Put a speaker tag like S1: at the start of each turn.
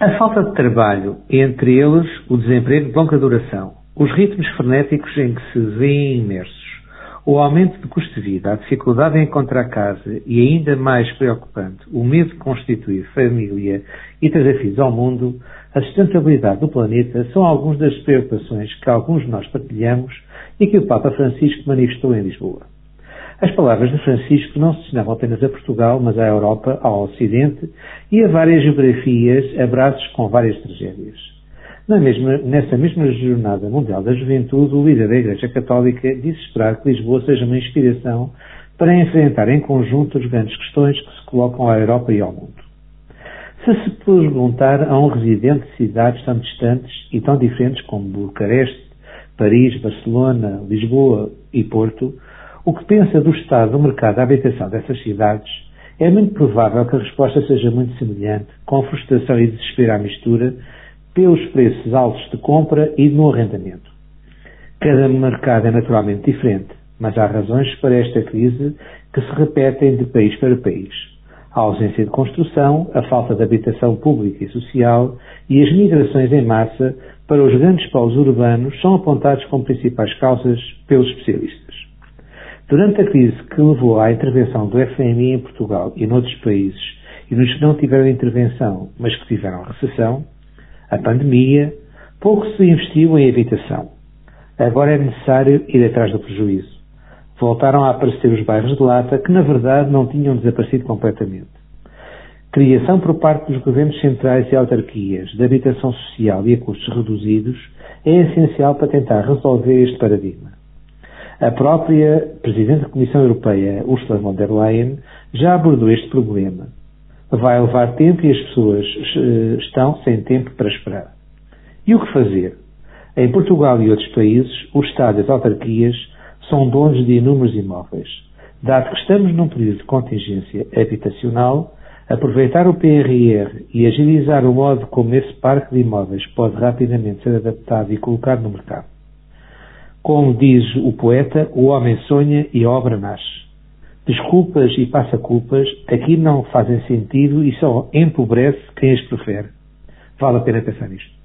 S1: A falta de trabalho, entre eles o desemprego de longa duração, os ritmos frenéticos em que se vêem imersos, o aumento do custo de vida, a dificuldade em encontrar casa e, ainda mais preocupante, o medo de constituir família e trazer filhos ao mundo, a sustentabilidade do planeta são algumas das preocupações que alguns de nós partilhamos e que o Papa Francisco manifestou em Lisboa. As palavras de Francisco não se destinavam apenas a Portugal, mas à Europa, ao Ocidente e a várias geografias, abraços com várias tragédias. Mesma, nessa mesma Jornada Mundial da Juventude, o líder da Igreja Católica disse esperar que Lisboa seja uma inspiração para enfrentar em conjunto as grandes questões que se colocam à Europa e ao mundo. Se se perguntar a um residente de cidades tão distantes e tão diferentes como Bucareste, Paris, Barcelona, Lisboa e Porto, o que pensa do estado do mercado da habitação dessas cidades, é muito provável que a resposta seja muito semelhante, com frustração e desespero à mistura, pelos preços altos de compra e no arrendamento. Cada mercado é naturalmente diferente, mas há razões para esta crise que se repetem de país para país. A ausência de construção, a falta de habitação pública e social e as migrações em massa para os grandes polos urbanos são apontados como principais causas pelos especialistas. Durante a crise que levou à intervenção do FMI em Portugal e noutros países, e nos que não tiveram intervenção, mas que tiveram recessão, a pandemia, pouco se investiu em habitação. Agora é necessário ir atrás do prejuízo. Voltaram a aparecer os bairros de lata que, na verdade, não tinham desaparecido completamente. Criação por parte dos governos centrais e autarquias de habitação social e a custos reduzidos é essencial para tentar resolver este paradigma. A própria Presidente da Comissão Europeia, Ursula von der Leyen, já abordou este problema vai levar tempo e as pessoas eh, estão sem tempo para esperar. E o que fazer? Em Portugal e outros países, o Estado e as autarquias são donos de inúmeros imóveis. Dado que estamos num período de contingência habitacional, aproveitar o PRR e agilizar o modo como esse parque de imóveis pode rapidamente ser adaptado e colocado no mercado. Como diz o poeta, o homem sonha e a obra nasce. Desculpas e passa-culpas aqui não fazem sentido e só empobrece quem as prefere. Vale a pena pensar nisto.